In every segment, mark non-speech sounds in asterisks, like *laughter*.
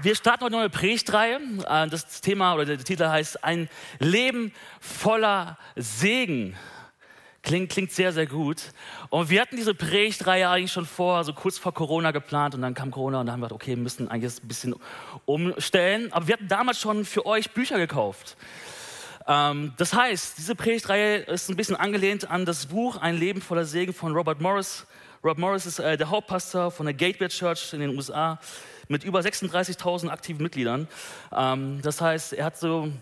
Wir starten heute eine Predigtreihe. Äh, das Thema oder der Titel heißt Ein Leben voller Segen. Klingt, klingt sehr, sehr gut. Und wir hatten diese Predigtreihe eigentlich schon vor, so kurz vor Corona geplant und dann kam Corona und dann haben wir gedacht, okay, wir müssen eigentlich ein bisschen umstellen. Aber wir hatten damals schon für euch Bücher gekauft. Ähm, das heißt, diese Predigtreihe ist ein bisschen angelehnt an das Buch Ein Leben voller Segen von Robert Morris. Robert Morris ist äh, der Hauptpastor von der Gateway Church in den USA mit über 36.000 aktiven Mitgliedern. Ähm, das heißt, er hat so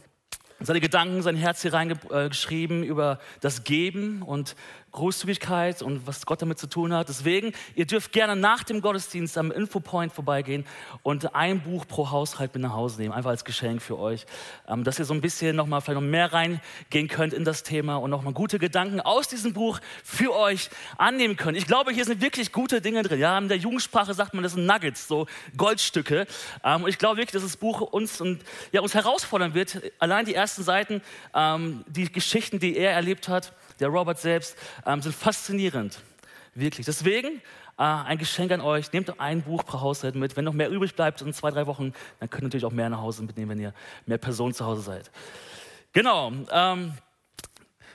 seine Gedanken, sein Herz hier reingeschrieben über das Geben und Großzügigkeit und was Gott damit zu tun hat. Deswegen, ihr dürft gerne nach dem Gottesdienst am Infopoint vorbeigehen und ein Buch pro Haushalt mit nach Hause nehmen, einfach als Geschenk für euch, ähm, dass ihr so ein bisschen nochmal vielleicht noch mehr reingehen könnt in das Thema und nochmal gute Gedanken aus diesem Buch für euch annehmen könnt. Ich glaube, hier sind wirklich gute Dinge drin. Ja, in der Jugendsprache sagt man, das sind Nuggets, so Goldstücke. Ähm, und ich glaube wirklich, dass das Buch uns, und, ja, uns herausfordern wird. Allein die ersten Seiten, ähm, die Geschichten, die er erlebt hat, der Robert selbst, ähm, sind faszinierend. Wirklich. Deswegen äh, ein Geschenk an euch. Nehmt ein Buch pro Haushalt mit. Wenn noch mehr übrig bleibt in zwei, drei Wochen, dann könnt ihr natürlich auch mehr nach Hause mitnehmen, wenn ihr mehr Personen zu Hause seid. Genau. Ähm,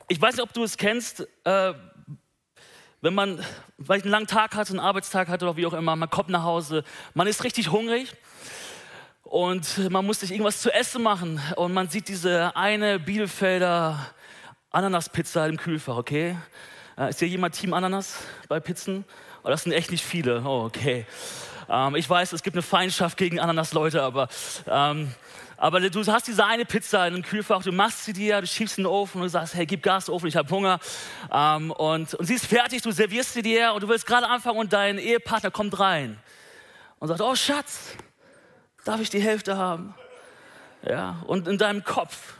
ich weiß nicht, ob du es kennst. Äh, wenn man vielleicht einen langen Tag hat, einen Arbeitstag hat oder wie auch immer, man kommt nach Hause, man ist richtig hungrig und man muss sich irgendwas zu essen machen und man sieht diese eine Bielefelder Ananaspizza im Kühlfach, okay? Äh, ist hier jemand Team Ananas bei Pizzen? Oh, das sind echt nicht viele. Oh, okay. Ähm, ich weiß, es gibt eine Feindschaft gegen Ananas-Leute, aber, ähm, aber du hast diese eine Pizza in einem Kühlfach, du machst sie dir, du schiebst sie in den Ofen und du sagst, hey, gib Gas Ofen, ich habe Hunger. Ähm, und, und sie ist fertig, du servierst sie dir und du willst gerade anfangen und dein Ehepartner kommt rein und sagt, oh Schatz, darf ich die Hälfte haben? Ja, und in deinem Kopf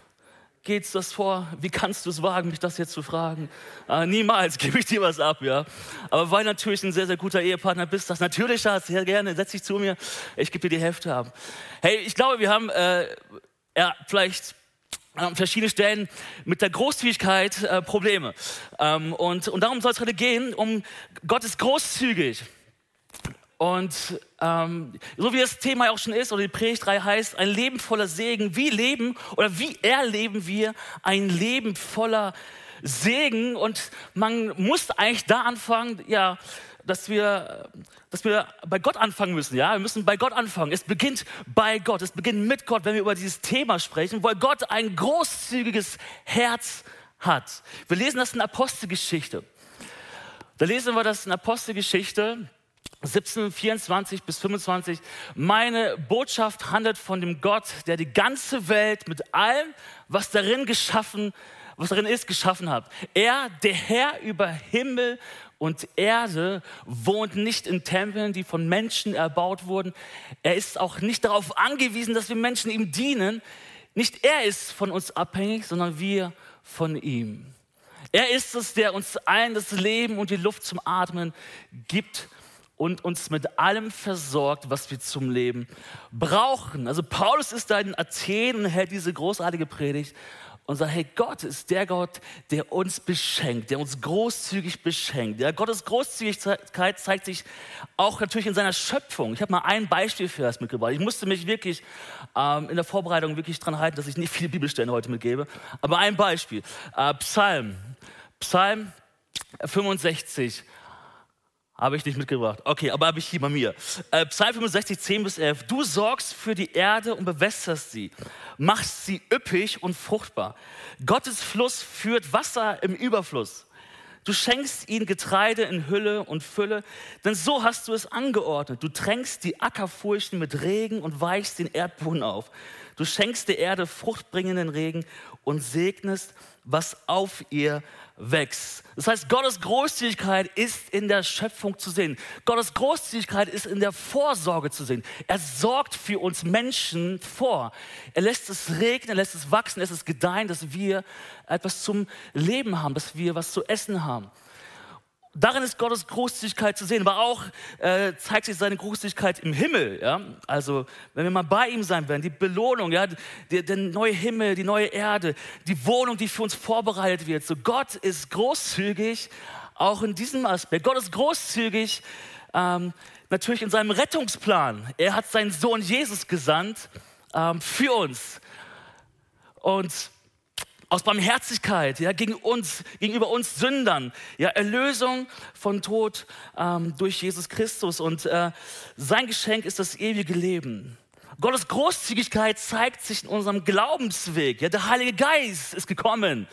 geht es das vor? Wie kannst du es wagen, mich das jetzt zu fragen? Äh, niemals *laughs* gebe ich dir was ab, ja. Aber weil natürlich ein sehr, sehr guter Ehepartner bist, das natürlich, Schatz, sehr gerne, setz dich zu mir, ich gebe dir die Hälfte ab. Hey, ich glaube, wir haben äh, ja, vielleicht an verschiedenen Stellen mit der Großzügigkeit äh, Probleme. Ähm, und, und darum soll es heute gehen, um Gott ist großzügig. Und ähm, so wie das Thema auch schon ist, oder die Predigtreihe heißt, ein Leben voller Segen. Wie leben oder wie erleben wir ein Leben voller Segen? Und man muss eigentlich da anfangen, ja, dass wir, dass wir bei Gott anfangen müssen. Ja, wir müssen bei Gott anfangen. Es beginnt bei Gott. Es beginnt mit Gott, wenn wir über dieses Thema sprechen, weil Gott ein großzügiges Herz hat. Wir lesen das in Apostelgeschichte. Da lesen wir das in Apostelgeschichte 17, 24 bis 25. Meine Botschaft handelt von dem Gott, der die ganze Welt mit allem, was darin geschaffen, was darin ist, geschaffen hat. Er, der Herr über Himmel und Erde, wohnt nicht in Tempeln, die von Menschen erbaut wurden. Er ist auch nicht darauf angewiesen, dass wir Menschen ihm dienen. Nicht er ist von uns abhängig, sondern wir von ihm. Er ist es, der uns allen das Leben und die Luft zum Atmen gibt und uns mit allem versorgt, was wir zum Leben brauchen. Also Paulus ist da in Athen und hält diese großartige Predigt und sagt, hey, Gott ist der Gott, der uns beschenkt, der uns großzügig beschenkt. Ja, Gottes Großzügigkeit zeigt sich auch natürlich in seiner Schöpfung. Ich habe mal ein Beispiel für das mitgebracht. Ich musste mich wirklich ähm, in der Vorbereitung wirklich dran halten, dass ich nicht viele Bibelstellen heute mitgebe. Aber ein Beispiel. Äh, Psalm. Psalm 65 habe ich nicht mitgebracht. Okay, aber habe ich hier bei mir. Äh, Psalm 65, 10 bis 11. Du sorgst für die Erde und bewässerst sie, machst sie üppig und fruchtbar. Gottes Fluss führt Wasser im Überfluss. Du schenkst ihnen Getreide in Hülle und Fülle, denn so hast du es angeordnet. Du tränkst die Ackerfurchen mit Regen und weichst den Erdboden auf. Du schenkst der Erde fruchtbringenden Regen und segnest, was auf ihr wächst. Das heißt, Gottes Großzügigkeit ist in der Schöpfung zu sehen. Gottes Großzügigkeit ist in der Vorsorge zu sehen. Er sorgt für uns Menschen vor. Er lässt es regnen, er lässt es wachsen, er lässt es gedeihen, dass wir etwas zum Leben haben, dass wir was zu essen haben. Darin ist Gottes Großzügigkeit zu sehen, aber auch äh, zeigt sich seine Großzügigkeit im Himmel. Ja? Also, wenn wir mal bei ihm sein werden, die Belohnung, ja? der, der neue Himmel, die neue Erde, die Wohnung, die für uns vorbereitet wird. So, Gott ist großzügig, auch in diesem Aspekt. Gott ist großzügig, ähm, natürlich in seinem Rettungsplan. Er hat seinen Sohn Jesus gesandt ähm, für uns. Und aus Barmherzigkeit ja, gegen uns, gegenüber uns Sündern. Ja, Erlösung von Tod ähm, durch Jesus Christus. Und äh, sein Geschenk ist das ewige Leben. Gottes Großzügigkeit zeigt sich in unserem Glaubensweg. Ja, der Heilige Geist ist gekommen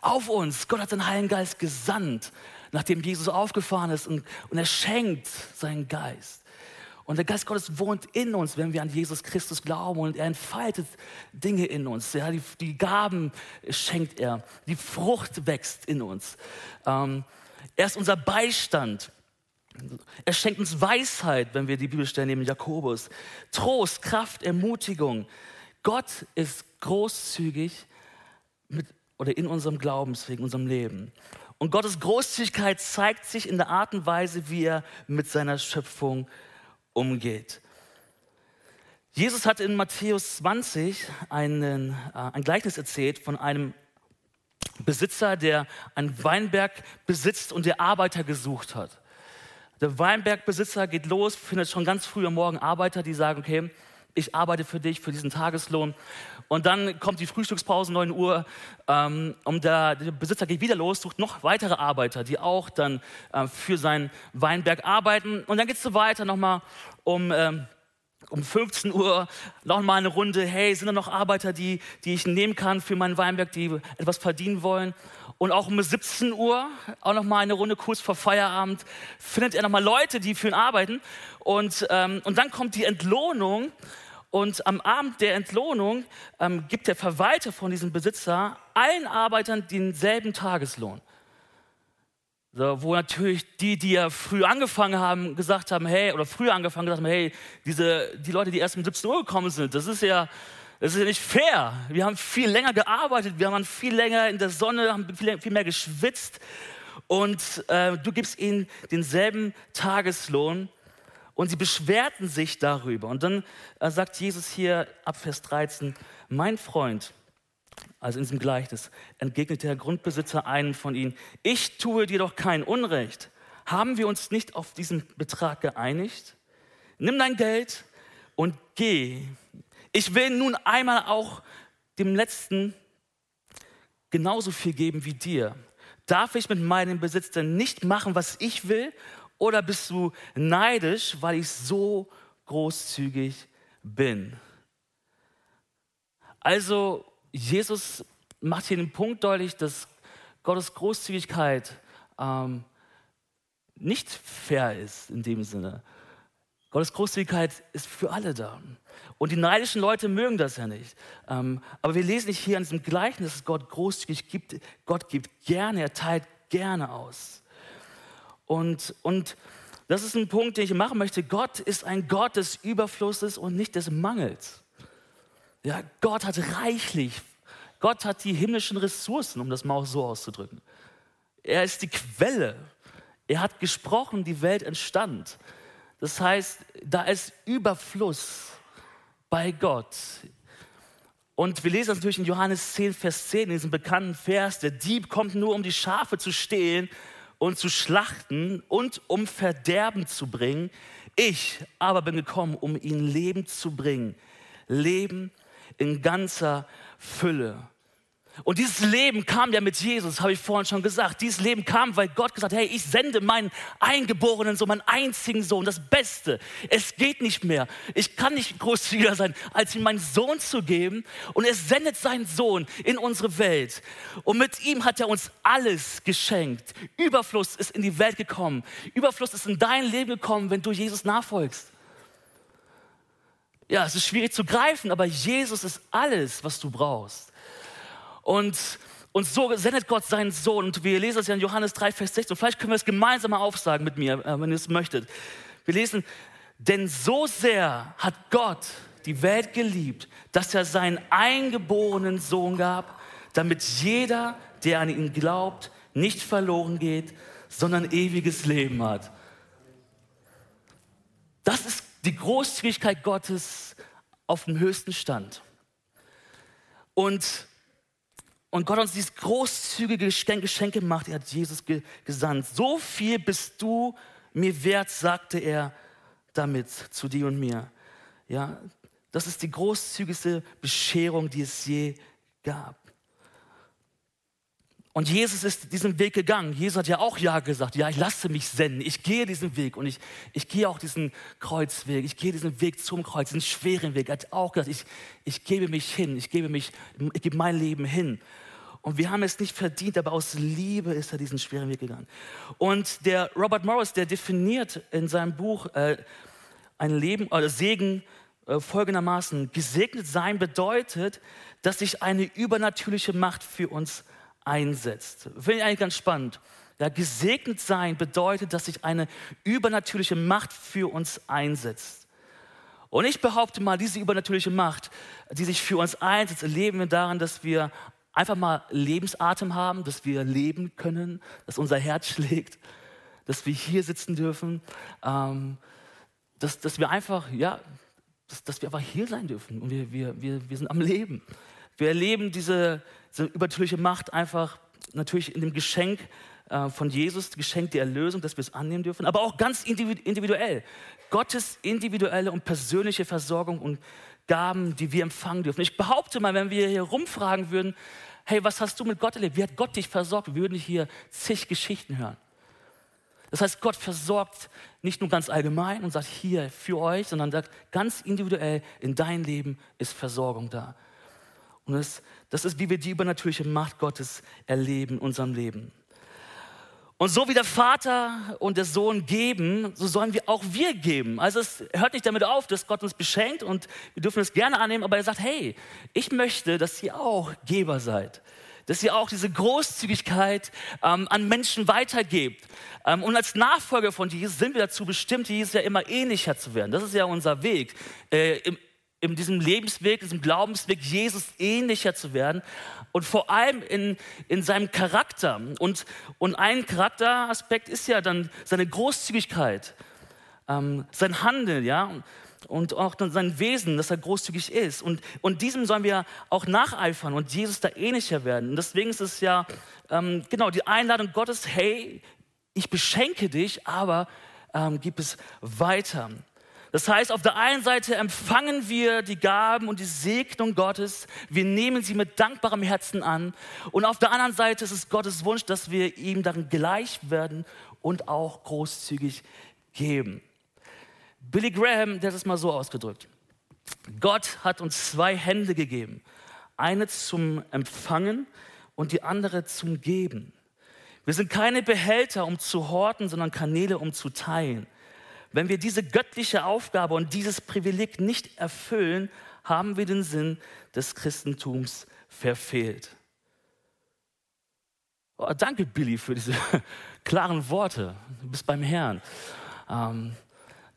auf uns. Gott hat den Heiligen Geist gesandt, nachdem Jesus aufgefahren ist und, und er schenkt seinen Geist. Und der Geist Gottes wohnt in uns, wenn wir an Jesus Christus glauben und er entfaltet Dinge in uns. Ja, die, die Gaben schenkt er, die Frucht wächst in uns. Ähm, er ist unser Beistand. Er schenkt uns Weisheit, wenn wir die Bibelstelle nehmen, Jakobus. Trost, Kraft, Ermutigung. Gott ist großzügig mit, oder in unserem Glaubensweg, in unserem Leben. Und Gottes Großzügigkeit zeigt sich in der Art und Weise, wie er mit seiner Schöpfung umgeht. Jesus hat in Matthäus 20 einen, äh, ein Gleichnis erzählt von einem Besitzer, der einen Weinberg besitzt und der Arbeiter gesucht hat. Der Weinbergbesitzer geht los, findet schon ganz früh am Morgen Arbeiter, die sagen, okay, ich arbeite für dich, für diesen Tageslohn. Und dann kommt die Frühstückspause, 9 Uhr, ähm, und der, der, Besitzer geht wieder los, sucht noch weitere Arbeiter, die auch dann äh, für seinen Weinberg arbeiten. Und dann geht es so weiter nochmal um... Ähm, um 15 Uhr noch mal eine Runde, hey, sind da noch Arbeiter, die, die ich nehmen kann für meinen Weinberg, die etwas verdienen wollen? Und auch um 17 Uhr, auch noch mal eine Runde kurz vor Feierabend, findet er noch mal Leute, die für ihn arbeiten. Und, ähm, und dann kommt die Entlohnung. Und am Abend der Entlohnung ähm, gibt der Verwalter von diesem Besitzer allen Arbeitern denselben Tageslohn. So, wo natürlich die, die ja früh angefangen haben, gesagt haben, hey, oder früher angefangen gesagt haben, hey, diese, die Leute, die erst um 17 Uhr gekommen sind, das ist ja, das ist ja nicht fair. Wir haben viel länger gearbeitet, wir haben viel länger in der Sonne, haben viel, viel mehr geschwitzt und äh, du gibst ihnen denselben Tageslohn und sie beschwerten sich darüber. Und dann äh, sagt Jesus hier ab Vers 13, mein Freund, also in diesem Gleichnis, entgegnete der Grundbesitzer einen von ihnen, ich tue dir doch kein Unrecht. Haben wir uns nicht auf diesen Betrag geeinigt? Nimm dein Geld und geh. Ich will nun einmal auch dem Letzten genauso viel geben wie dir. Darf ich mit meinem Besitz denn nicht machen, was ich will? Oder bist du neidisch, weil ich so großzügig bin? Also Jesus macht hier den Punkt deutlich, dass Gottes Großzügigkeit ähm, nicht fair ist in dem Sinne. Gottes Großzügigkeit ist für alle da. Und die neidischen Leute mögen das ja nicht. Ähm, aber wir lesen nicht hier an diesem Gleichnis, dass Gott großzügig gibt. Gott gibt gerne, er teilt gerne aus. Und, und das ist ein Punkt, den ich machen möchte. Gott ist ein Gott des Überflusses und nicht des Mangels. Ja, Gott hat reichlich, Gott hat die himmlischen Ressourcen, um das mal auch so auszudrücken. Er ist die Quelle. Er hat gesprochen, die Welt entstand. Das heißt, da ist Überfluss bei Gott. Und wir lesen das natürlich in Johannes 10, Vers 10, in diesem bekannten Vers, der Dieb kommt nur, um die Schafe zu stehlen und zu schlachten und um Verderben zu bringen. Ich aber bin gekommen, um ihnen Leben zu bringen. Leben in ganzer Fülle. Und dieses Leben kam ja mit Jesus, habe ich vorhin schon gesagt. Dieses Leben kam, weil Gott gesagt hat, hey, ich sende meinen eingeborenen Sohn, meinen einzigen Sohn, das Beste. Es geht nicht mehr. Ich kann nicht großzügiger sein, als ihm meinen Sohn zu geben. Und er sendet seinen Sohn in unsere Welt. Und mit ihm hat er uns alles geschenkt. Überfluss ist in die Welt gekommen. Überfluss ist in dein Leben gekommen, wenn du Jesus nachfolgst. Ja, es ist schwierig zu greifen, aber Jesus ist alles, was du brauchst. Und, und so sendet Gott seinen Sohn. Und wir lesen das ja in Johannes 3, Vers 16. Vielleicht können wir es gemeinsam mal aufsagen mit mir, äh, wenn ihr es möchtet. Wir lesen, denn so sehr hat Gott die Welt geliebt, dass er seinen eingeborenen Sohn gab, damit jeder, der an ihn glaubt, nicht verloren geht, sondern ewiges Leben hat. Das ist die Großzügigkeit Gottes auf dem höchsten Stand. Und, und Gott uns dieses großzügige Geschenk, Geschenk gemacht. Er hat Jesus ge gesandt. So viel bist du mir wert, sagte er damit zu dir und mir. Ja, das ist die großzügigste Bescherung, die es je gab. Und Jesus ist diesen Weg gegangen. Jesus hat ja auch Ja gesagt. Ja, ich lasse mich senden. Ich gehe diesen Weg und ich, ich gehe auch diesen Kreuzweg. Ich gehe diesen Weg zum Kreuz, diesen schweren Weg. Er hat auch gesagt, ich, ich gebe mich hin. Ich gebe, mich, ich gebe mein Leben hin. Und wir haben es nicht verdient, aber aus Liebe ist er diesen schweren Weg gegangen. Und der Robert Morris, der definiert in seinem Buch äh, ein Leben oder Segen äh, folgendermaßen: Gesegnet sein bedeutet, dass sich eine übernatürliche Macht für uns einsetzt. Finde ich eigentlich ganz spannend. Ja, gesegnet sein bedeutet, dass sich eine übernatürliche Macht für uns einsetzt. Und ich behaupte mal, diese übernatürliche Macht, die sich für uns einsetzt, erleben wir daran, dass wir einfach mal Lebensatem haben, dass wir leben können, dass unser Herz *laughs* schlägt, dass wir hier sitzen dürfen, ähm, dass, dass wir einfach, ja, dass, dass wir einfach hier sein dürfen und wir, wir, wir, wir sind am Leben. Wir erleben diese, diese übernatürliche Macht einfach natürlich in dem Geschenk äh, von Jesus, Geschenk der Erlösung, dass wir es annehmen dürfen, aber auch ganz individuell. Gottes individuelle und persönliche Versorgung und Gaben, die wir empfangen dürfen. Ich behaupte mal, wenn wir hier rumfragen würden, hey, was hast du mit Gott erlebt? Wie hat Gott dich versorgt? Wir würden hier zig Geschichten hören. Das heißt, Gott versorgt nicht nur ganz allgemein und sagt hier für euch, sondern sagt ganz individuell, in dein Leben ist Versorgung da. Und das, das ist, wie wir die übernatürliche Macht Gottes erleben in unserem Leben. Und so wie der Vater und der Sohn geben, so sollen wir auch wir geben. Also es hört nicht damit auf, dass Gott uns beschenkt und wir dürfen es gerne annehmen, aber er sagt, hey, ich möchte, dass ihr auch Geber seid. Dass ihr auch diese Großzügigkeit ähm, an Menschen weitergebt. Ähm, und als Nachfolger von Jesus sind wir dazu bestimmt, Jesus ja immer ähnlicher zu werden. Das ist ja unser Weg. Äh, im, in diesem Lebensweg, diesem Glaubensweg, Jesus ähnlicher zu werden und vor allem in, in seinem Charakter. Und, und ein Charakteraspekt ist ja dann seine Großzügigkeit, ähm, sein Handeln, ja, und auch dann sein Wesen, dass er großzügig ist. Und, und diesem sollen wir auch nacheifern und Jesus da ähnlicher werden. Und deswegen ist es ja ähm, genau die Einladung Gottes, hey, ich beschenke dich, aber ähm, gib es weiter. Das heißt, auf der einen Seite empfangen wir die Gaben und die Segnung Gottes, wir nehmen sie mit dankbarem Herzen an und auf der anderen Seite ist es Gottes Wunsch, dass wir ihm darin gleich werden und auch großzügig geben. Billy Graham, der hat es mal so ausgedrückt. Gott hat uns zwei Hände gegeben, eine zum Empfangen und die andere zum Geben. Wir sind keine Behälter, um zu horten, sondern Kanäle, um zu teilen. Wenn wir diese göttliche Aufgabe und dieses Privileg nicht erfüllen, haben wir den Sinn des Christentums verfehlt. Oh, danke, Billy, für diese *laughs* klaren Worte. Du bist beim Herrn. Ähm,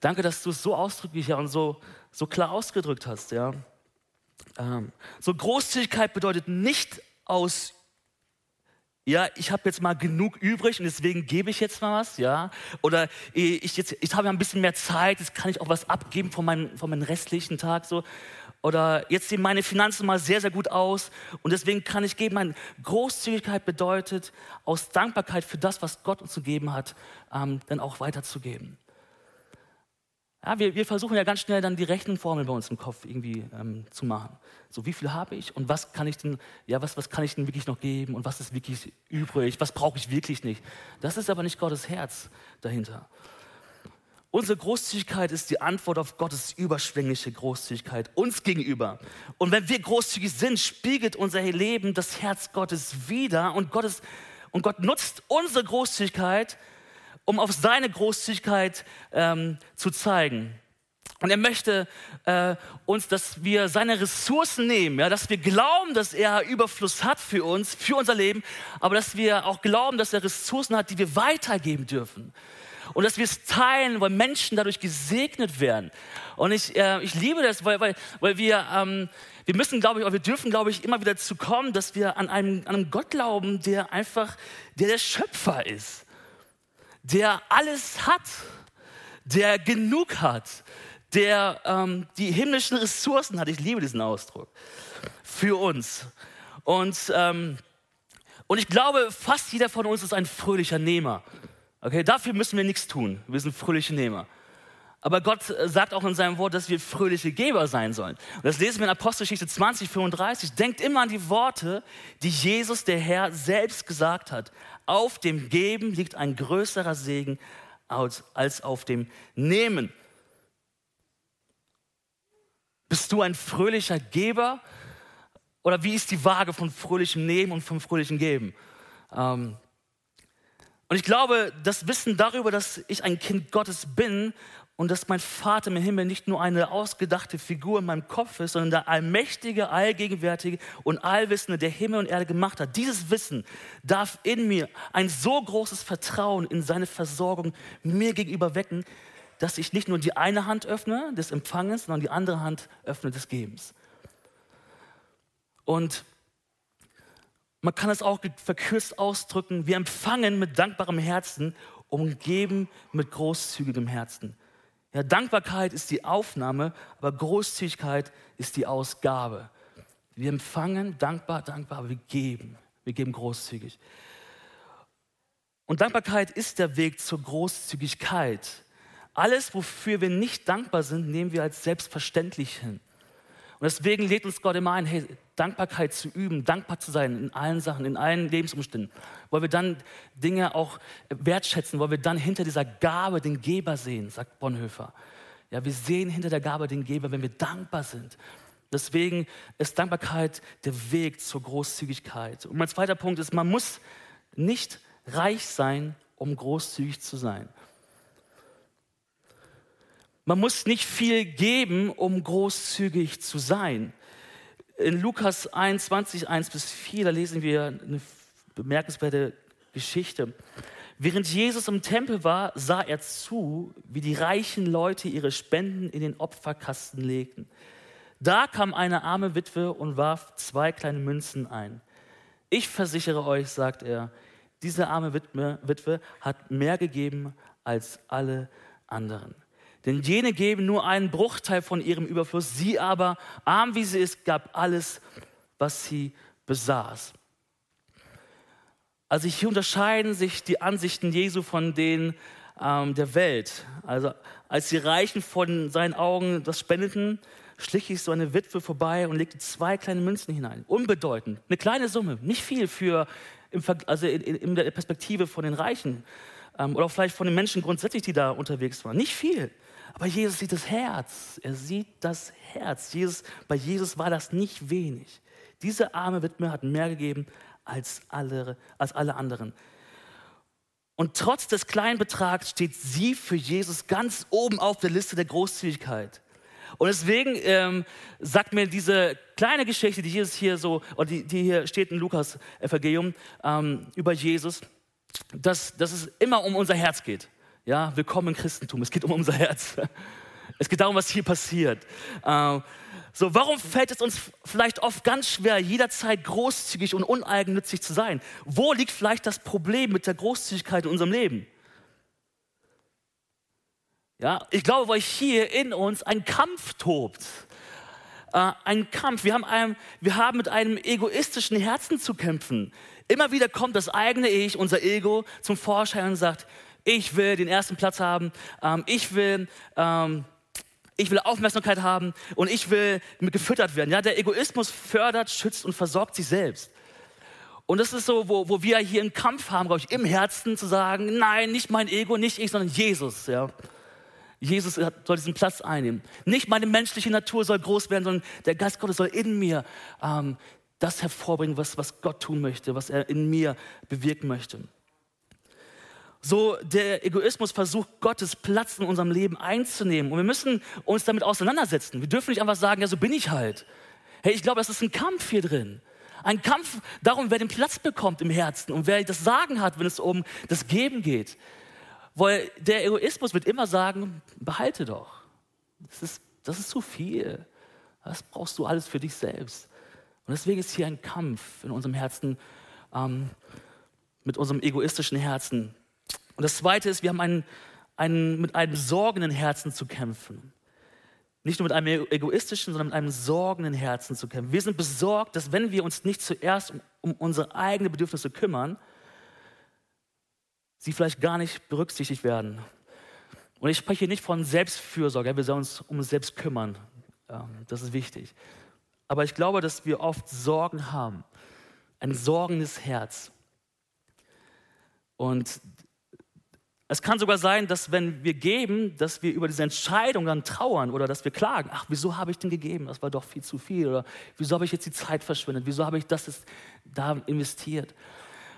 danke, dass du es so ausdrücklich und so, so klar ausgedrückt hast. Ja. Ähm, so Großzügigkeit bedeutet nicht aus ja, ich habe jetzt mal genug übrig und deswegen gebe ich jetzt mal was, ja. Oder ich, ich habe ja ein bisschen mehr Zeit, jetzt kann ich auch was abgeben von meinem, von meinem restlichen Tag so. Oder jetzt sehen meine Finanzen mal sehr, sehr gut aus und deswegen kann ich geben. Meine Großzügigkeit bedeutet, aus Dankbarkeit für das, was Gott uns gegeben hat, ähm, dann auch weiterzugeben. Ja, wir, wir, versuchen ja ganz schnell dann die Rechenformel bei uns im Kopf irgendwie ähm, zu machen. So, wie viel habe ich und was kann ich denn, ja, was, was kann ich denn wirklich noch geben und was ist wirklich übrig, was brauche ich wirklich nicht. Das ist aber nicht Gottes Herz dahinter. Unsere Großzügigkeit ist die Antwort auf Gottes überschwängliche Großzügigkeit uns gegenüber. Und wenn wir großzügig sind, spiegelt unser Leben das Herz Gottes wider und, Gottes, und Gott nutzt unsere Großzügigkeit, um auf seine Großzügigkeit ähm, zu zeigen. Und er möchte äh, uns, dass wir seine Ressourcen nehmen, ja, dass wir glauben, dass er Überfluss hat für uns, für unser Leben, aber dass wir auch glauben, dass er Ressourcen hat, die wir weitergeben dürfen. Und dass wir es teilen, weil Menschen dadurch gesegnet werden. Und ich, äh, ich liebe das, weil, weil, weil wir, ähm, wir müssen, glaube ich, oder wir dürfen, glaube ich, immer wieder zu kommen, dass wir an einem, an einem Gott glauben, der einfach, der der Schöpfer ist der alles hat, der genug hat, der ähm, die himmlischen Ressourcen hat. Ich liebe diesen Ausdruck für uns. Und, ähm, und ich glaube, fast jeder von uns ist ein fröhlicher Nehmer. Okay, dafür müssen wir nichts tun. Wir sind fröhliche Nehmer. Aber Gott äh, sagt auch in seinem Wort, dass wir fröhliche Geber sein sollen. Und das lesen wir in Apostelgeschichte 20, 35. Denkt immer an die Worte, die Jesus, der Herr, selbst gesagt hat. Auf dem Geben liegt ein größerer Segen als auf dem Nehmen. Bist du ein fröhlicher Geber? Oder wie ist die Waage von fröhlichem Nehmen und vom fröhlichen Geben? Ähm, und ich glaube, das Wissen darüber, dass ich ein Kind Gottes bin und dass mein Vater im Himmel nicht nur eine ausgedachte Figur in meinem Kopf ist, sondern der allmächtige, allgegenwärtige und allwissende, der Himmel und Erde gemacht hat. Dieses Wissen darf in mir ein so großes Vertrauen in seine Versorgung mir gegenüber wecken, dass ich nicht nur die eine Hand öffne des Empfangens, sondern die andere Hand öffne des Gebens. Und man kann es auch verkürzt ausdrücken, wir empfangen mit dankbarem Herzen, umgeben mit großzügigem Herzen. Ja, Dankbarkeit ist die Aufnahme, aber Großzügigkeit ist die Ausgabe. Wir empfangen dankbar, dankbar, aber wir geben. Wir geben großzügig. Und Dankbarkeit ist der Weg zur Großzügigkeit. Alles, wofür wir nicht dankbar sind, nehmen wir als selbstverständlich hin. Und deswegen lädt uns Gott immer ein, hey, Dankbarkeit zu üben, dankbar zu sein in allen Sachen, in allen Lebensumständen. Weil wir dann Dinge auch wertschätzen, weil wir dann hinter dieser Gabe den Geber sehen, sagt Bonhoeffer. Ja, wir sehen hinter der Gabe den Geber, wenn wir dankbar sind. Deswegen ist Dankbarkeit der Weg zur Großzügigkeit. Und mein zweiter Punkt ist, man muss nicht reich sein, um großzügig zu sein. Man muss nicht viel geben, um großzügig zu sein. In Lukas 21, 1 bis 4, da lesen wir eine bemerkenswerte Geschichte. Während Jesus im Tempel war, sah er zu, wie die reichen Leute ihre Spenden in den Opferkasten legten. Da kam eine arme Witwe und warf zwei kleine Münzen ein. Ich versichere euch, sagt er, diese arme Witwe, Witwe hat mehr gegeben als alle anderen. Denn jene geben nur einen Bruchteil von ihrem Überfluss, sie aber, arm wie sie ist, gab alles, was sie besaß. Also hier unterscheiden sich die Ansichten Jesu von denen ähm, der Welt. Also als die Reichen von seinen Augen das spendeten, schlich sich so eine Witwe vorbei und legte zwei kleine Münzen hinein. Unbedeutend, eine kleine Summe, nicht viel für, also in, in der Perspektive von den Reichen ähm, oder vielleicht von den Menschen grundsätzlich, die da unterwegs waren. Nicht viel. Aber Jesus sieht das Herz. Er sieht das Herz. Jesus, bei Jesus war das nicht wenig. Diese arme Witwe hat mehr gegeben als alle, als alle anderen. Und trotz des kleinen Betrags steht sie für Jesus ganz oben auf der Liste der Großzügigkeit. Und deswegen ähm, sagt mir diese kleine Geschichte, die Jesus hier so, oder die, die hier steht in Lukas Evangelium ähm, über Jesus, dass, dass es immer um unser Herz geht. Ja, willkommen im Christentum. Es geht um unser Herz. Es geht darum, was hier passiert. Ähm, so, warum fällt es uns vielleicht oft ganz schwer, jederzeit großzügig und uneigennützig zu sein? Wo liegt vielleicht das Problem mit der Großzügigkeit in unserem Leben? Ja, ich glaube, weil hier in uns ein Kampf tobt. Äh, ein Kampf. Wir haben, einem, wir haben mit einem egoistischen Herzen zu kämpfen. Immer wieder kommt das eigene Ich, unser Ego, zum Vorschein und sagt, ich will den ersten Platz haben, ähm, ich, will, ähm, ich will Aufmerksamkeit haben und ich will gefüttert werden. Ja, der Egoismus fördert, schützt und versorgt sich selbst. Und das ist so, wo, wo wir hier einen Kampf haben, glaube ich, im Herzen zu sagen, nein, nicht mein Ego, nicht ich, sondern Jesus. Ja. Jesus soll diesen Platz einnehmen. Nicht meine menschliche Natur soll groß werden, sondern der Geist Gottes soll in mir ähm, das hervorbringen, was, was Gott tun möchte, was er in mir bewirken möchte so der Egoismus versucht, Gottes Platz in unserem Leben einzunehmen. Und wir müssen uns damit auseinandersetzen. Wir dürfen nicht einfach sagen, ja, so bin ich halt. Hey, ich glaube, das ist ein Kampf hier drin. Ein Kampf darum, wer den Platz bekommt im Herzen und wer das Sagen hat, wenn es um das Geben geht. Weil der Egoismus wird immer sagen, behalte doch. Das ist, das ist zu viel. Das brauchst du alles für dich selbst. Und deswegen ist hier ein Kampf in unserem Herzen, ähm, mit unserem egoistischen Herzen, und das Zweite ist, wir haben einen, einen, mit einem sorgenden Herzen zu kämpfen. Nicht nur mit einem egoistischen, sondern mit einem sorgenden Herzen zu kämpfen. Wir sind besorgt, dass wenn wir uns nicht zuerst um, um unsere eigenen Bedürfnisse kümmern, sie vielleicht gar nicht berücksichtigt werden. Und ich spreche hier nicht von Selbstfürsorge, wir sollen uns um uns selbst kümmern. Das ist wichtig. Aber ich glaube, dass wir oft Sorgen haben, ein sorgendes Herz. Und es kann sogar sein, dass wenn wir geben, dass wir über diese Entscheidung dann trauern oder dass wir klagen, ach, wieso habe ich denn gegeben? Das war doch viel zu viel. Oder wieso habe ich jetzt die Zeit verschwendet? Wieso habe ich das jetzt da investiert?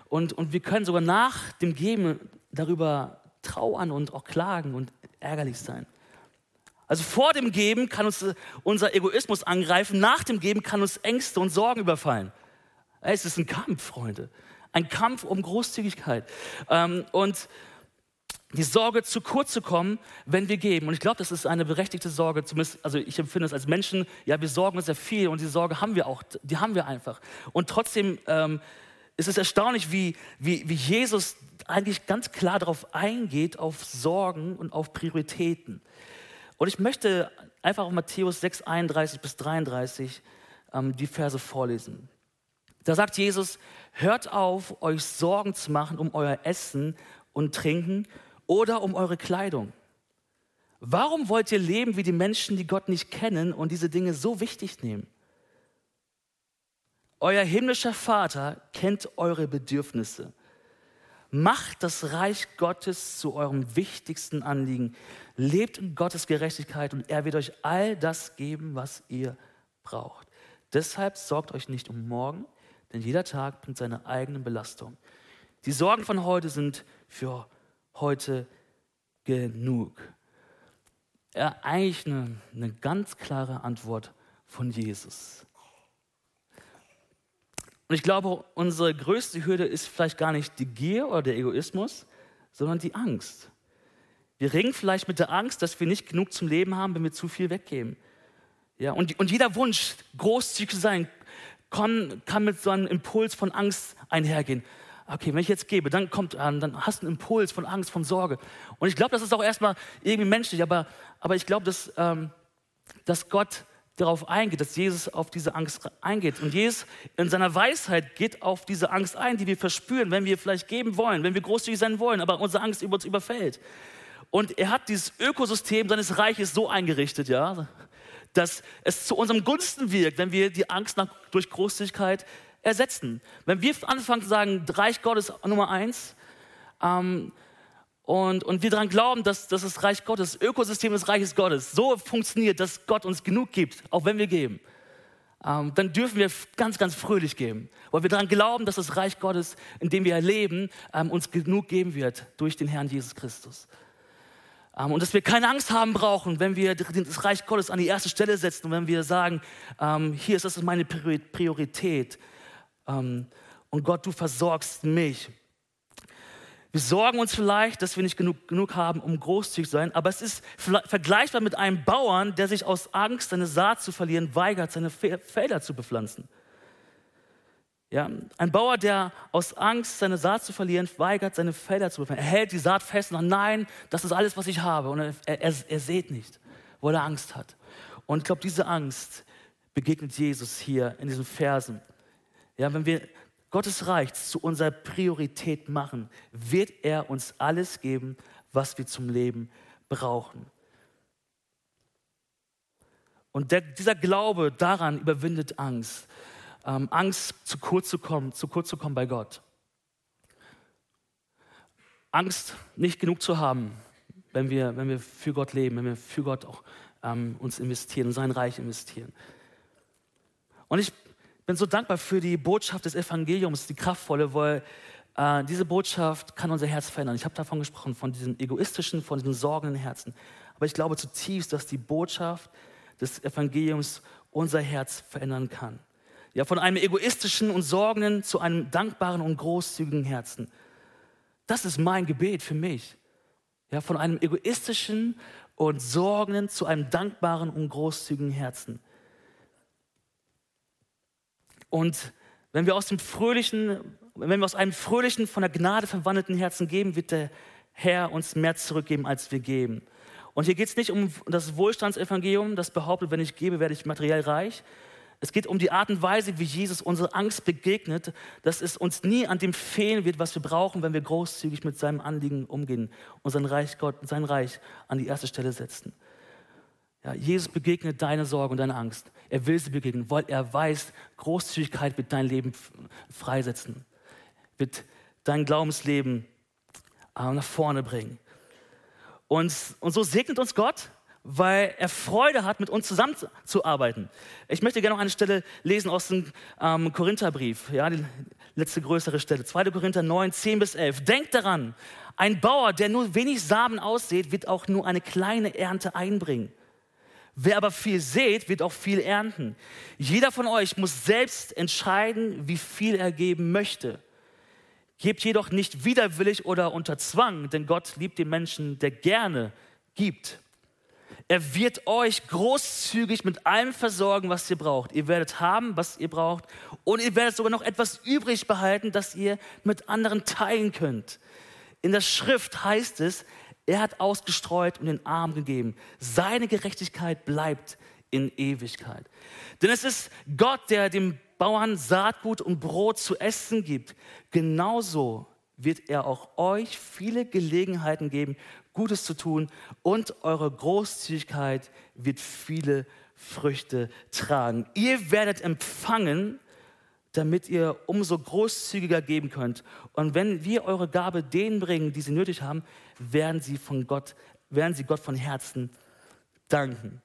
Und, und wir können sogar nach dem Geben darüber trauern und auch klagen und ärgerlich sein. Also vor dem Geben kann uns unser Egoismus angreifen, nach dem Geben kann uns Ängste und Sorgen überfallen. Es ist ein Kampf, Freunde. Ein Kampf um Großzügigkeit. Ähm, und die Sorge, zu kurz zu kommen, wenn wir geben. Und ich glaube, das ist eine berechtigte Sorge, zumindest, also ich empfinde es als Menschen, ja, wir sorgen uns sehr viel und die Sorge haben wir auch, die haben wir einfach. Und trotzdem ähm, ist es erstaunlich, wie, wie, wie Jesus eigentlich ganz klar darauf eingeht, auf Sorgen und auf Prioritäten. Und ich möchte einfach auf Matthäus 6, 31 bis 33 ähm, die Verse vorlesen. Da sagt Jesus, hört auf, euch Sorgen zu machen um euer Essen und Trinken oder um eure Kleidung? Warum wollt ihr leben wie die Menschen, die Gott nicht kennen und diese Dinge so wichtig nehmen? Euer himmlischer Vater kennt eure Bedürfnisse. Macht das Reich Gottes zu eurem wichtigsten Anliegen. Lebt in Gottes Gerechtigkeit und er wird euch all das geben, was ihr braucht. Deshalb sorgt euch nicht um morgen, denn jeder Tag bringt seine eigene Belastung. Die Sorgen von heute sind für heute genug? Ja, eigentlich eine, eine ganz klare Antwort von Jesus. Und ich glaube, unsere größte Hürde ist vielleicht gar nicht die Gier oder der Egoismus, sondern die Angst. Wir ringen vielleicht mit der Angst, dass wir nicht genug zum Leben haben, wenn wir zu viel weggeben. Ja, und, und jeder Wunsch, großzügig zu sein, kann, kann mit so einem Impuls von Angst einhergehen okay, wenn ich jetzt gebe, dann kommt an, dann hast du einen Impuls von Angst, von Sorge. Und ich glaube, das ist auch erstmal irgendwie menschlich, aber, aber ich glaube, dass, ähm, dass Gott darauf eingeht, dass Jesus auf diese Angst eingeht. Und Jesus in seiner Weisheit geht auf diese Angst ein, die wir verspüren, wenn wir vielleicht geben wollen, wenn wir großzügig sein wollen, aber unsere Angst über uns überfällt. Und er hat dieses Ökosystem seines Reiches so eingerichtet, ja, dass es zu unserem Gunsten wirkt, wenn wir die Angst nach, durch Großzügigkeit ersetzen. Wenn wir anfangen zu sagen, Reich Gottes Nummer eins, ähm, und, und wir daran glauben, dass, dass das Reich Gottes, das Ökosystem des Reiches Gottes so funktioniert, dass Gott uns genug gibt, auch wenn wir geben, ähm, dann dürfen wir ganz, ganz fröhlich geben. Weil wir daran glauben, dass das Reich Gottes, in dem wir erleben, ähm, uns genug geben wird durch den Herrn Jesus Christus. Ähm, und dass wir keine Angst haben brauchen, wenn wir das Reich Gottes an die erste Stelle setzen und wenn wir sagen, ähm, hier ist das meine Priorität. Ähm, und Gott, du versorgst mich. Wir sorgen uns vielleicht, dass wir nicht genug, genug haben, um großzügig zu sein, aber es ist vergleichbar mit einem Bauern, der sich aus Angst, seine Saat zu verlieren, weigert, seine Felder zu bepflanzen. Ja, ein Bauer, der aus Angst, seine Saat zu verlieren, weigert, seine Felder zu bepflanzen. Er hält die Saat fest und sagt, nein, das ist alles, was ich habe. Und er, er, er sät nicht, weil er Angst hat. Und ich glaube, diese Angst begegnet Jesus hier in diesen Versen. Ja, wenn wir Gottes Reich zu unserer Priorität machen, wird er uns alles geben, was wir zum Leben brauchen. Und der, dieser Glaube daran überwindet Angst. Ähm, Angst, zu kurz zu kommen, zu kurz zu kommen bei Gott. Angst, nicht genug zu haben, wenn wir, wenn wir für Gott leben, wenn wir für Gott auch ähm, uns investieren, in sein Reich investieren. Und ich bin so dankbar für die Botschaft des Evangeliums, die kraftvolle, weil äh, diese Botschaft kann unser Herz verändern. Ich habe davon gesprochen, von diesem egoistischen, von diesem sorgenden Herzen. Aber ich glaube zutiefst, dass die Botschaft des Evangeliums unser Herz verändern kann. Ja, von einem egoistischen und sorgenden zu einem dankbaren und großzügigen Herzen. Das ist mein Gebet für mich. Ja, von einem egoistischen und sorgenden zu einem dankbaren und großzügigen Herzen. Und wenn wir aus dem fröhlichen, wenn wir aus einem fröhlichen, von der Gnade verwandelten Herzen geben, wird der Herr uns mehr zurückgeben, als wir geben. Und hier geht es nicht um das Wohlstandsevangelium, das behauptet, wenn ich gebe, werde ich materiell reich. Es geht um die Art und Weise, wie Jesus unsere Angst begegnet, dass es uns nie an dem fehlen wird, was wir brauchen, wenn wir großzügig mit seinem Anliegen umgehen und sein Reich, Gott, sein Reich an die erste Stelle setzen. Ja, Jesus begegnet deine Sorge und deine Angst. Er will sie begegnen, weil er weiß, Großzügigkeit wird dein Leben freisetzen, wird dein Glaubensleben äh, nach vorne bringen. Und, und so segnet uns Gott weil er Freude hat, mit uns zusammenzuarbeiten. Ich möchte gerne noch eine Stelle lesen aus dem ähm, Korintherbrief, ja, die letzte größere Stelle, 2. Korinther 9, 10 bis 11. Denkt daran, ein Bauer, der nur wenig Samen aussät, wird auch nur eine kleine Ernte einbringen. Wer aber viel sät, wird auch viel ernten. Jeder von euch muss selbst entscheiden, wie viel er geben möchte. Gebt jedoch nicht widerwillig oder unter Zwang, denn Gott liebt den Menschen, der gerne gibt. Er wird euch großzügig mit allem versorgen, was ihr braucht. Ihr werdet haben, was ihr braucht. Und ihr werdet sogar noch etwas übrig behalten, das ihr mit anderen teilen könnt. In der Schrift heißt es, er hat ausgestreut und den Arm gegeben. Seine Gerechtigkeit bleibt in Ewigkeit. Denn es ist Gott, der dem Bauern Saatgut und Brot zu essen gibt. Genauso wird er auch euch viele Gelegenheiten geben, Gutes zu tun und eure Großzügigkeit wird viele Früchte tragen. Ihr werdet empfangen, damit ihr umso großzügiger geben könnt. Und wenn wir eure Gabe denen bringen, die sie nötig haben, werden sie von Gott, werden sie Gott von Herzen danken.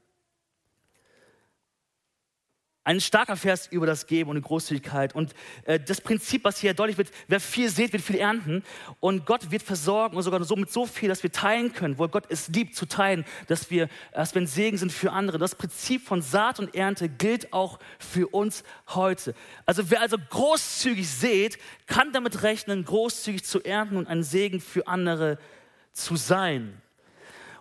Ein starker Vers über das Geben und die Großzügigkeit. Und äh, das Prinzip, was hier deutlich wird, wer viel sät, wird viel ernten. Und Gott wird versorgen und sogar so mit so viel, dass wir teilen können, wo Gott es liebt zu teilen, dass wir, dass wir ein Segen sind für andere. Das Prinzip von Saat und Ernte gilt auch für uns heute. Also wer also großzügig sät, kann damit rechnen, großzügig zu ernten und ein Segen für andere zu sein.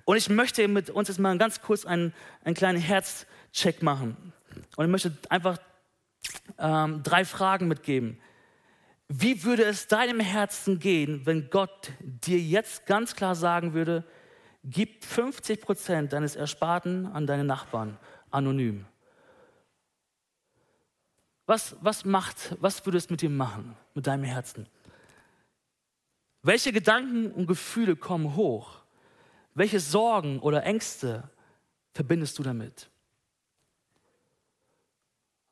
Und ich möchte mit uns jetzt mal ganz kurz einen, einen kleinen Herzcheck machen. Und ich möchte einfach ähm, drei Fragen mitgeben. Wie würde es deinem Herzen gehen, wenn Gott dir jetzt ganz klar sagen würde, gib 50 Prozent deines Ersparten an deine Nachbarn, anonym? Was, was macht, was würde es mit dir machen, mit deinem Herzen? Welche Gedanken und Gefühle kommen hoch? Welche Sorgen oder Ängste verbindest du damit?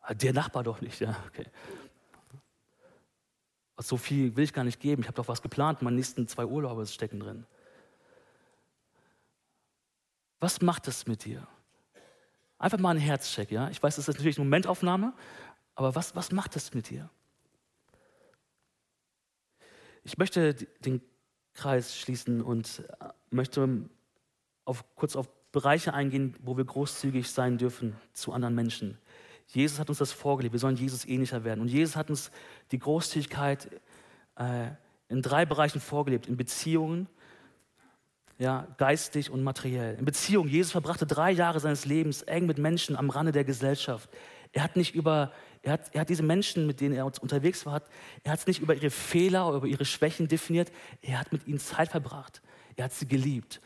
Ah, der Nachbar doch nicht, ja, okay. So viel will ich gar nicht geben. Ich habe doch was geplant. Meine nächsten zwei Urlaube stecken drin. Was macht das mit dir? Einfach mal ein Herzcheck, ja? Ich weiß, das ist natürlich eine Momentaufnahme, aber was, was macht das mit dir? Ich möchte den Kreis schließen und äh, möchte auf, kurz auf Bereiche eingehen, wo wir großzügig sein dürfen zu anderen Menschen. Jesus hat uns das vorgelebt. Wir sollen Jesus ähnlicher werden. Und Jesus hat uns die Großzügigkeit äh, in drei Bereichen vorgelebt: in Beziehungen, ja, geistig und materiell. In Beziehungen. Jesus verbrachte drei Jahre seines Lebens eng mit Menschen am Rande der Gesellschaft. Er hat nicht über, er hat, er hat diese Menschen, mit denen er unterwegs war, er hat es nicht über ihre Fehler oder über ihre Schwächen definiert. Er hat mit ihnen Zeit verbracht. Er hat sie geliebt.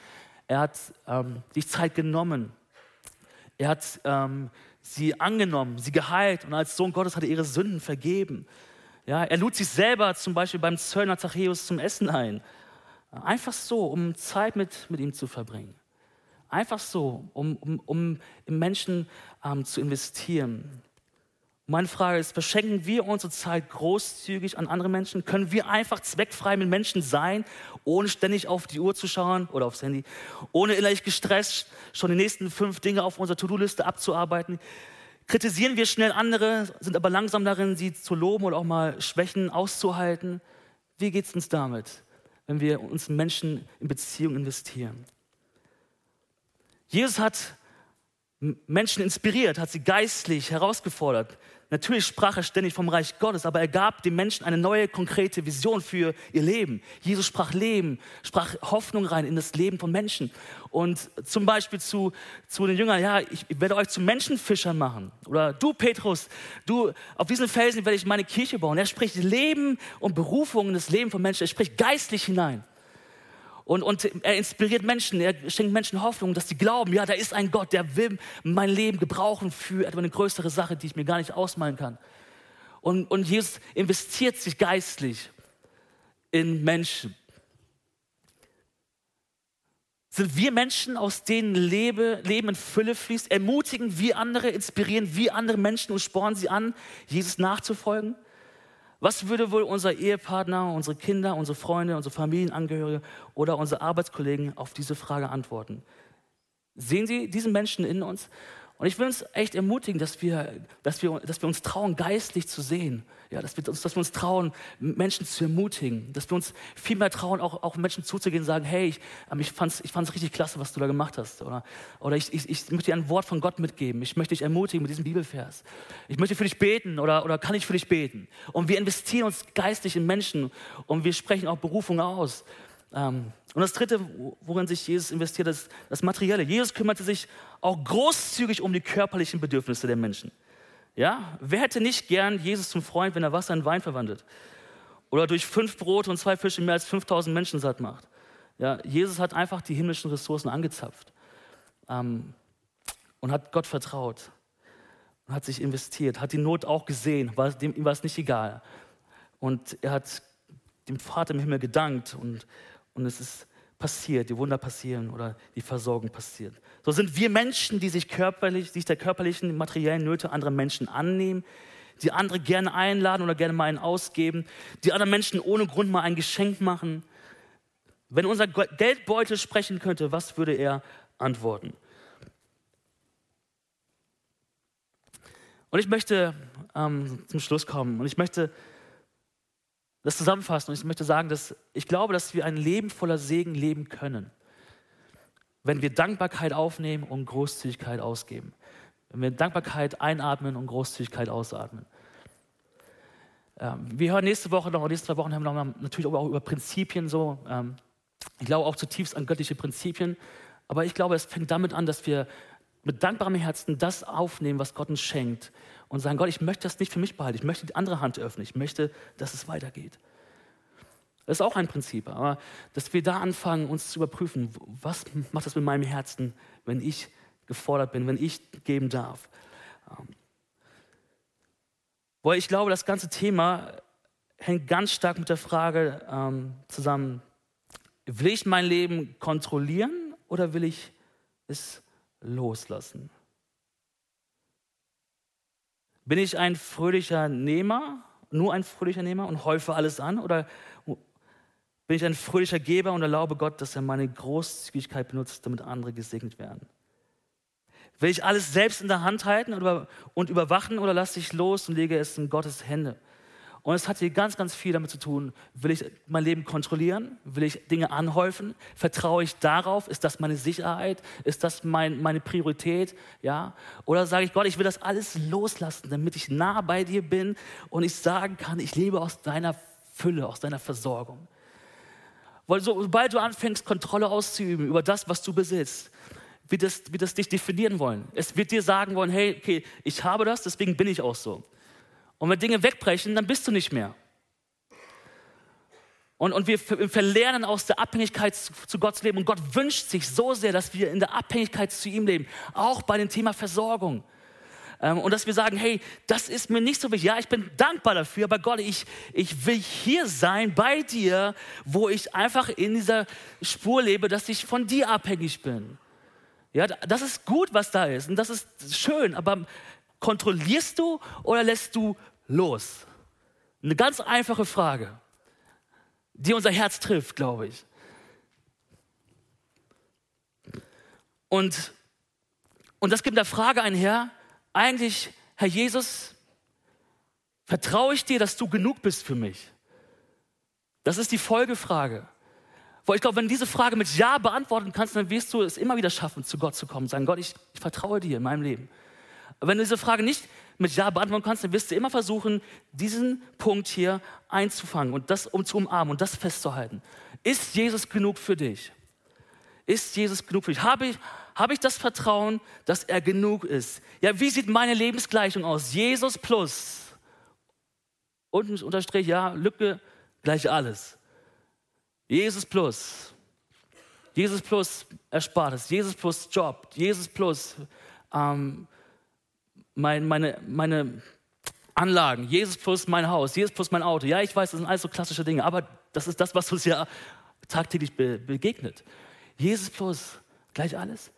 Er hat ähm, sich Zeit genommen. Er hat ähm, sie angenommen, sie geheilt und als Sohn Gottes hat er ihre Sünden vergeben. Ja, er lud sich selber zum Beispiel beim Zöllner Zachäus zum Essen ein. Einfach so, um Zeit mit, mit ihm zu verbringen. Einfach so, um, um, um im Menschen ähm, zu investieren. Meine Frage ist, verschenken wir unsere Zeit großzügig an andere Menschen? Können wir einfach zweckfrei mit Menschen sein, ohne ständig auf die Uhr zu schauen oder aufs Handy, ohne innerlich gestresst schon die nächsten fünf Dinge auf unserer To-Do-Liste abzuarbeiten? Kritisieren wir schnell andere, sind aber langsam darin, sie zu loben oder auch mal Schwächen auszuhalten? Wie geht es uns damit, wenn wir uns Menschen in Beziehung investieren? Jesus hat Menschen inspiriert, hat sie geistlich herausgefordert, Natürlich sprach er ständig vom Reich Gottes, aber er gab den Menschen eine neue, konkrete Vision für ihr Leben. Jesus sprach Leben, sprach Hoffnung rein in das Leben von Menschen. Und zum Beispiel zu, zu den Jüngern, ja, ich werde euch zu Menschenfischern machen. Oder du, Petrus, du, auf diesen Felsen werde ich meine Kirche bauen. Er spricht Leben und Berufung in das Leben von Menschen. Er spricht geistlich hinein. Und, und er inspiriert Menschen, er schenkt Menschen Hoffnung, dass sie glauben, ja, da ist ein Gott, der will mein Leben gebrauchen für etwa eine größere Sache, die ich mir gar nicht ausmalen kann. Und, und Jesus investiert sich geistlich in Menschen. Sind wir Menschen, aus denen Lebe, Leben in Fülle fließt? Ermutigen wir andere, inspirieren wir andere Menschen und spornen sie an, Jesus nachzufolgen? Was würde wohl unser Ehepartner, unsere Kinder, unsere Freunde, unsere Familienangehörige oder unsere Arbeitskollegen auf diese Frage antworten? Sehen Sie diesen Menschen in uns? Und ich will uns echt ermutigen, dass wir, dass wir, dass wir uns trauen, geistlich zu sehen. Ja, dass, wir uns, dass wir uns trauen, Menschen zu ermutigen. Dass wir uns viel mehr trauen, auch, auch Menschen zuzugehen und sagen, hey, ich, ähm, ich fand es ich fand's richtig klasse, was du da gemacht hast. Oder, oder ich, ich, ich möchte dir ein Wort von Gott mitgeben. Ich möchte dich ermutigen mit diesem Bibelvers. Ich möchte für dich beten oder, oder kann ich für dich beten? Und wir investieren uns geistlich in Menschen und wir sprechen auch Berufung aus. Ähm, und das Dritte, worin sich Jesus investiert, ist das Materielle. Jesus kümmerte sich auch großzügig um die körperlichen Bedürfnisse der Menschen. Ja? Wer hätte nicht gern Jesus zum Freund, wenn er Wasser in Wein verwandelt? Oder durch fünf Brote und zwei Fische mehr als 5000 Menschen satt macht? Ja, Jesus hat einfach die himmlischen Ressourcen angezapft ähm, und hat Gott vertraut und hat sich investiert, hat die Not auch gesehen, war, dem, ihm war es nicht egal. Und er hat dem Vater im Himmel gedankt und, und es ist passiert, die Wunder passieren oder die Versorgung passiert. So sind wir Menschen, die sich körperlich, sich der körperlichen, materiellen Nöte anderer Menschen annehmen, die andere gerne einladen oder gerne mal einen ausgeben, die anderen Menschen ohne Grund mal ein Geschenk machen. Wenn unser Geldbeutel sprechen könnte, was würde er antworten? Und ich möchte ähm, zum Schluss kommen und ich möchte das zusammenfassen und ich möchte sagen, dass ich glaube, dass wir ein Leben voller Segen leben können, wenn wir Dankbarkeit aufnehmen und Großzügigkeit ausgeben. Wenn wir Dankbarkeit einatmen und Großzügigkeit ausatmen. Ähm, wir hören nächste Woche noch, nächste zwei Wochen haben wir noch natürlich auch über Prinzipien so. Ähm, ich glaube auch zutiefst an göttliche Prinzipien. Aber ich glaube, es fängt damit an, dass wir mit dankbarem Herzen das aufnehmen, was Gott uns schenkt und sagen, Gott, ich möchte das nicht für mich behalten, ich möchte die andere Hand öffnen, ich möchte, dass es weitergeht. Das ist auch ein Prinzip, aber dass wir da anfangen, uns zu überprüfen, was macht das mit meinem Herzen, wenn ich gefordert bin, wenn ich geben darf. Ähm, weil ich glaube, das ganze Thema hängt ganz stark mit der Frage ähm, zusammen, will ich mein Leben kontrollieren oder will ich es loslassen? Bin ich ein fröhlicher Nehmer, nur ein fröhlicher Nehmer und häufe alles an? Oder bin ich ein fröhlicher Geber und erlaube Gott, dass er meine Großzügigkeit benutzt, damit andere gesegnet werden? Will ich alles selbst in der Hand halten und überwachen oder lasse ich los und lege es in Gottes Hände? Und es hat hier ganz, ganz viel damit zu tun. Will ich mein Leben kontrollieren? Will ich Dinge anhäufen? Vertraue ich darauf? Ist das meine Sicherheit? Ist das mein, meine Priorität? Ja? Oder sage ich, Gott, ich will das alles loslassen, damit ich nah bei dir bin und ich sagen kann, ich lebe aus deiner Fülle, aus deiner Versorgung. Weil so, sobald du anfängst, Kontrolle auszuüben über das, was du besitzt, wird das, wird das dich definieren wollen. Es wird dir sagen wollen, hey, okay, ich habe das, deswegen bin ich auch so. Und wenn Dinge wegbrechen, dann bist du nicht mehr. Und, und wir verlernen aus der Abhängigkeit zu, zu Gott zu leben. Und Gott wünscht sich so sehr, dass wir in der Abhängigkeit zu ihm leben, auch bei dem Thema Versorgung. Ähm, und dass wir sagen, hey, das ist mir nicht so wichtig. Ja, ich bin dankbar dafür, aber Gott, ich, ich will hier sein bei dir, wo ich einfach in dieser Spur lebe, dass ich von dir abhängig bin. Ja, das ist gut, was da ist und das ist schön, aber Kontrollierst du oder lässt du los? Eine ganz einfache Frage, die unser Herz trifft, glaube ich. Und, und das gibt der Frage einher, eigentlich, Herr Jesus, vertraue ich dir, dass du genug bist für mich? Das ist die Folgefrage. Weil ich glaube, wenn du diese Frage mit Ja beantworten kannst, dann wirst du es immer wieder schaffen, zu Gott zu kommen. Sagen, Gott, ich, ich vertraue dir in meinem Leben. Wenn du diese Frage nicht mit Ja beantworten kannst, dann wirst du immer versuchen, diesen Punkt hier einzufangen und das um zu umarmen und das festzuhalten. Ist Jesus genug für dich? Ist Jesus genug für dich? Habe ich, habe ich das Vertrauen, dass er genug ist? Ja, wie sieht meine Lebensgleichung aus? Jesus plus. Unten unterstrich, ja, Lücke, gleich alles. Jesus plus. Jesus plus Erspartes, Jesus plus Job, Jesus plus ähm, mein, meine, meine Anlagen, Jesus plus mein Haus, Jesus plus mein Auto. Ja, ich weiß, das sind alles so klassische Dinge, aber das ist das, was uns ja tagtäglich be begegnet. Jesus plus gleich alles?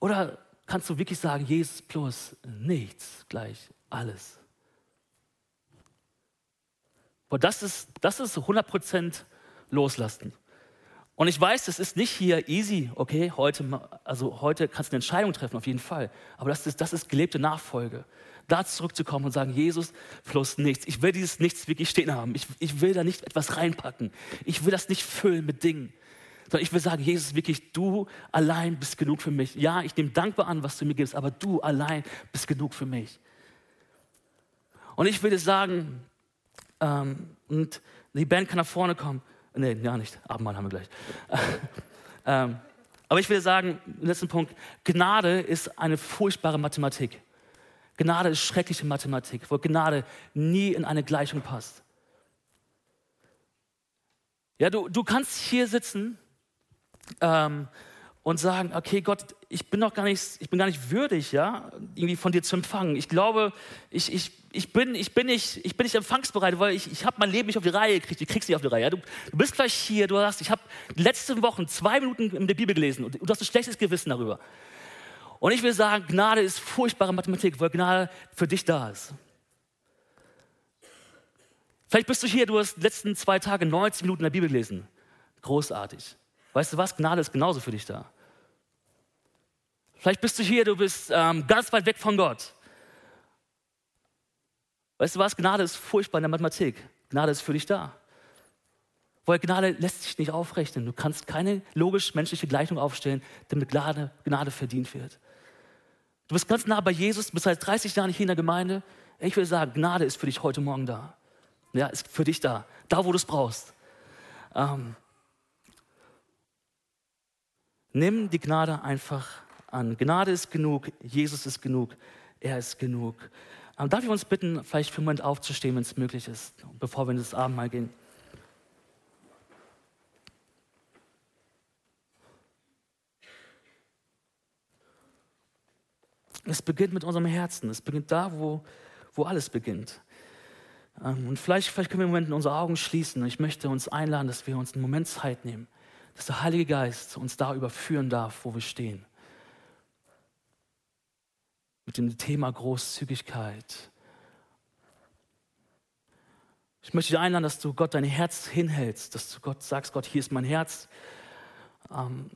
Oder kannst du wirklich sagen, Jesus plus nichts gleich alles? Boah, das ist, das ist 100% loslassen. Und ich weiß, das ist nicht hier easy, okay, heute, also heute kannst du eine Entscheidung treffen, auf jeden Fall. Aber das ist, das ist gelebte Nachfolge. Da zurückzukommen und sagen, Jesus plus nichts. Ich will dieses Nichts wirklich stehen haben. Ich, ich will da nicht etwas reinpacken. Ich will das nicht füllen mit Dingen. Sondern ich will sagen, Jesus, wirklich, du allein bist genug für mich. Ja, ich nehme dankbar an, was du mir gibst, aber du allein bist genug für mich. Und ich will dir sagen, ähm, und die Band kann nach vorne kommen. Nee, ja nicht. Abendmahl haben wir gleich. *laughs* ähm, aber ich will sagen, letzten Punkt, Gnade ist eine furchtbare Mathematik. Gnade ist schreckliche Mathematik, wo Gnade nie in eine Gleichung passt. Ja, du, du kannst hier sitzen ähm, und sagen, okay, Gott, ich bin doch gar nicht, ich bin gar nicht würdig, ja, irgendwie von dir zu empfangen. Ich glaube, ich, ich, ich, bin, ich, bin, nicht, ich bin nicht empfangsbereit, weil ich, ich habe mein Leben nicht auf die Reihe gekriegt. Ich krieg's nicht auf die Reihe. Ja? Du, du bist gleich hier, du hast, ich habe letzte Woche zwei Minuten in der Bibel gelesen und du hast ein schlechtes Gewissen darüber. Und ich will sagen, Gnade ist furchtbare Mathematik, weil Gnade für dich da ist. Vielleicht bist du hier, du hast die letzten zwei Tage 90 Minuten in der Bibel gelesen. Großartig. Weißt du was? Gnade ist genauso für dich da. Vielleicht bist du hier, du bist ähm, ganz weit weg von Gott. Weißt du was? Gnade ist furchtbar in der Mathematik. Gnade ist für dich da. Weil Gnade lässt sich nicht aufrechnen. Du kannst keine logisch-menschliche Gleichung aufstellen, damit Gnade, Gnade verdient wird. Du bist ganz nah bei Jesus, bist seit 30 Jahren hier in der Gemeinde. Ich will sagen, Gnade ist für dich heute Morgen da. Ja, ist für dich da. Da, wo du es brauchst. Ähm, nimm die Gnade einfach an. Gnade ist genug, Jesus ist genug, er ist genug. Ähm, darf ich uns bitten, vielleicht für einen Moment aufzustehen, wenn es möglich ist, bevor wir in das Abendmahl gehen? Es beginnt mit unserem Herzen. Es beginnt da, wo, wo alles beginnt. Ähm, und vielleicht, vielleicht können wir im Moment unsere Augen schließen. Ich möchte uns einladen, dass wir uns einen Moment Zeit nehmen, dass der Heilige Geist uns da überführen darf, wo wir stehen. Mit dem Thema Großzügigkeit. Ich möchte dich einladen, dass du Gott dein Herz hinhältst, dass du Gott sagst, Gott, hier ist mein Herz. Ähm,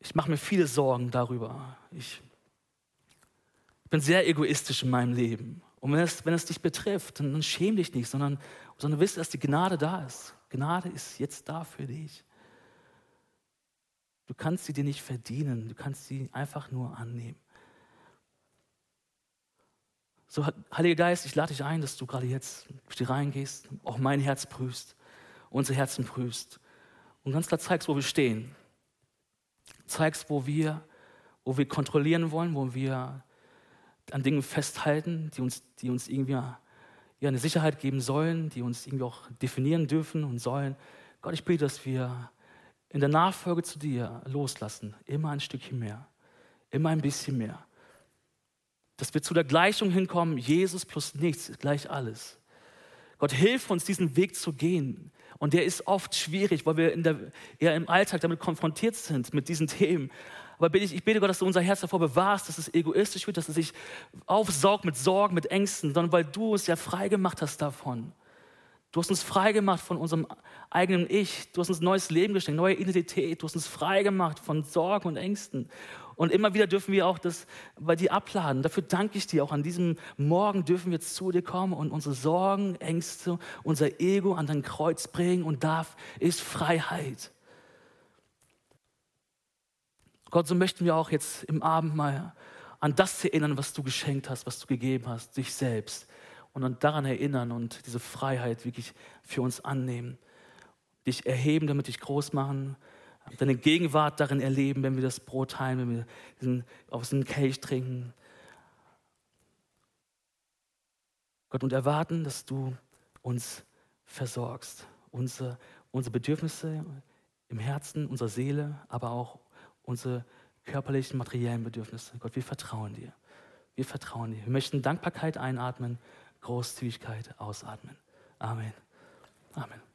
ich mache mir viele Sorgen darüber. Ich bin sehr egoistisch in meinem Leben. Und wenn es, wenn es dich betrifft, dann, dann schäm dich nicht, sondern, sondern wisse, dass die Gnade da ist. Gnade ist jetzt da für dich. Du kannst sie dir nicht verdienen, du kannst sie einfach nur annehmen. So, Heiliger Geist, ich lade dich ein, dass du gerade jetzt hier reingehst, auch mein Herz prüfst, unsere Herzen prüfst und ganz klar zeigst, wo wir stehen. Zeigst, wo wir, wo wir kontrollieren wollen, wo wir an Dingen festhalten, die uns, die uns irgendwie ja, eine Sicherheit geben sollen, die uns irgendwie auch definieren dürfen und sollen. Gott, ich bete, dass wir in der Nachfolge zu dir loslassen, immer ein Stückchen mehr, immer ein bisschen mehr. Dass wir zu der Gleichung hinkommen, Jesus plus nichts ist gleich alles. Gott, hilf uns, diesen Weg zu gehen. Und der ist oft schwierig, weil wir in der, eher im Alltag damit konfrontiert sind, mit diesen Themen. Aber ich, ich bete Gott, dass du unser Herz davor bewahrst, dass es egoistisch wird, dass es sich aufsaugt mit Sorgen, mit Ängsten, sondern weil du es ja frei gemacht hast davon. Du hast uns frei gemacht von unserem eigenen Ich. Du hast uns neues Leben geschenkt, neue Identität. Du hast uns frei gemacht von Sorgen und Ängsten. Und immer wieder dürfen wir auch das bei dir abladen. Dafür danke ich dir auch. An diesem Morgen dürfen wir zu dir kommen und unsere Sorgen, Ängste, unser Ego an dein Kreuz bringen. Und da ist Freiheit. Gott, so möchten wir auch jetzt im Abendmahl an das erinnern, was du geschenkt hast, was du gegeben hast, dich selbst. Und dann daran erinnern und diese Freiheit wirklich für uns annehmen. Dich erheben, damit dich groß machen. Deine Gegenwart darin erleben, wenn wir das Brot teilen, wenn wir diesen, aus dem Kelch trinken. Gott, und erwarten, dass du uns versorgst. Unsere, unsere Bedürfnisse im Herzen, unserer Seele, aber auch unsere körperlichen, materiellen Bedürfnisse. Gott, wir vertrauen dir. Wir vertrauen dir. Wir möchten Dankbarkeit einatmen, Großzügigkeit ausatmen. Amen. Amen.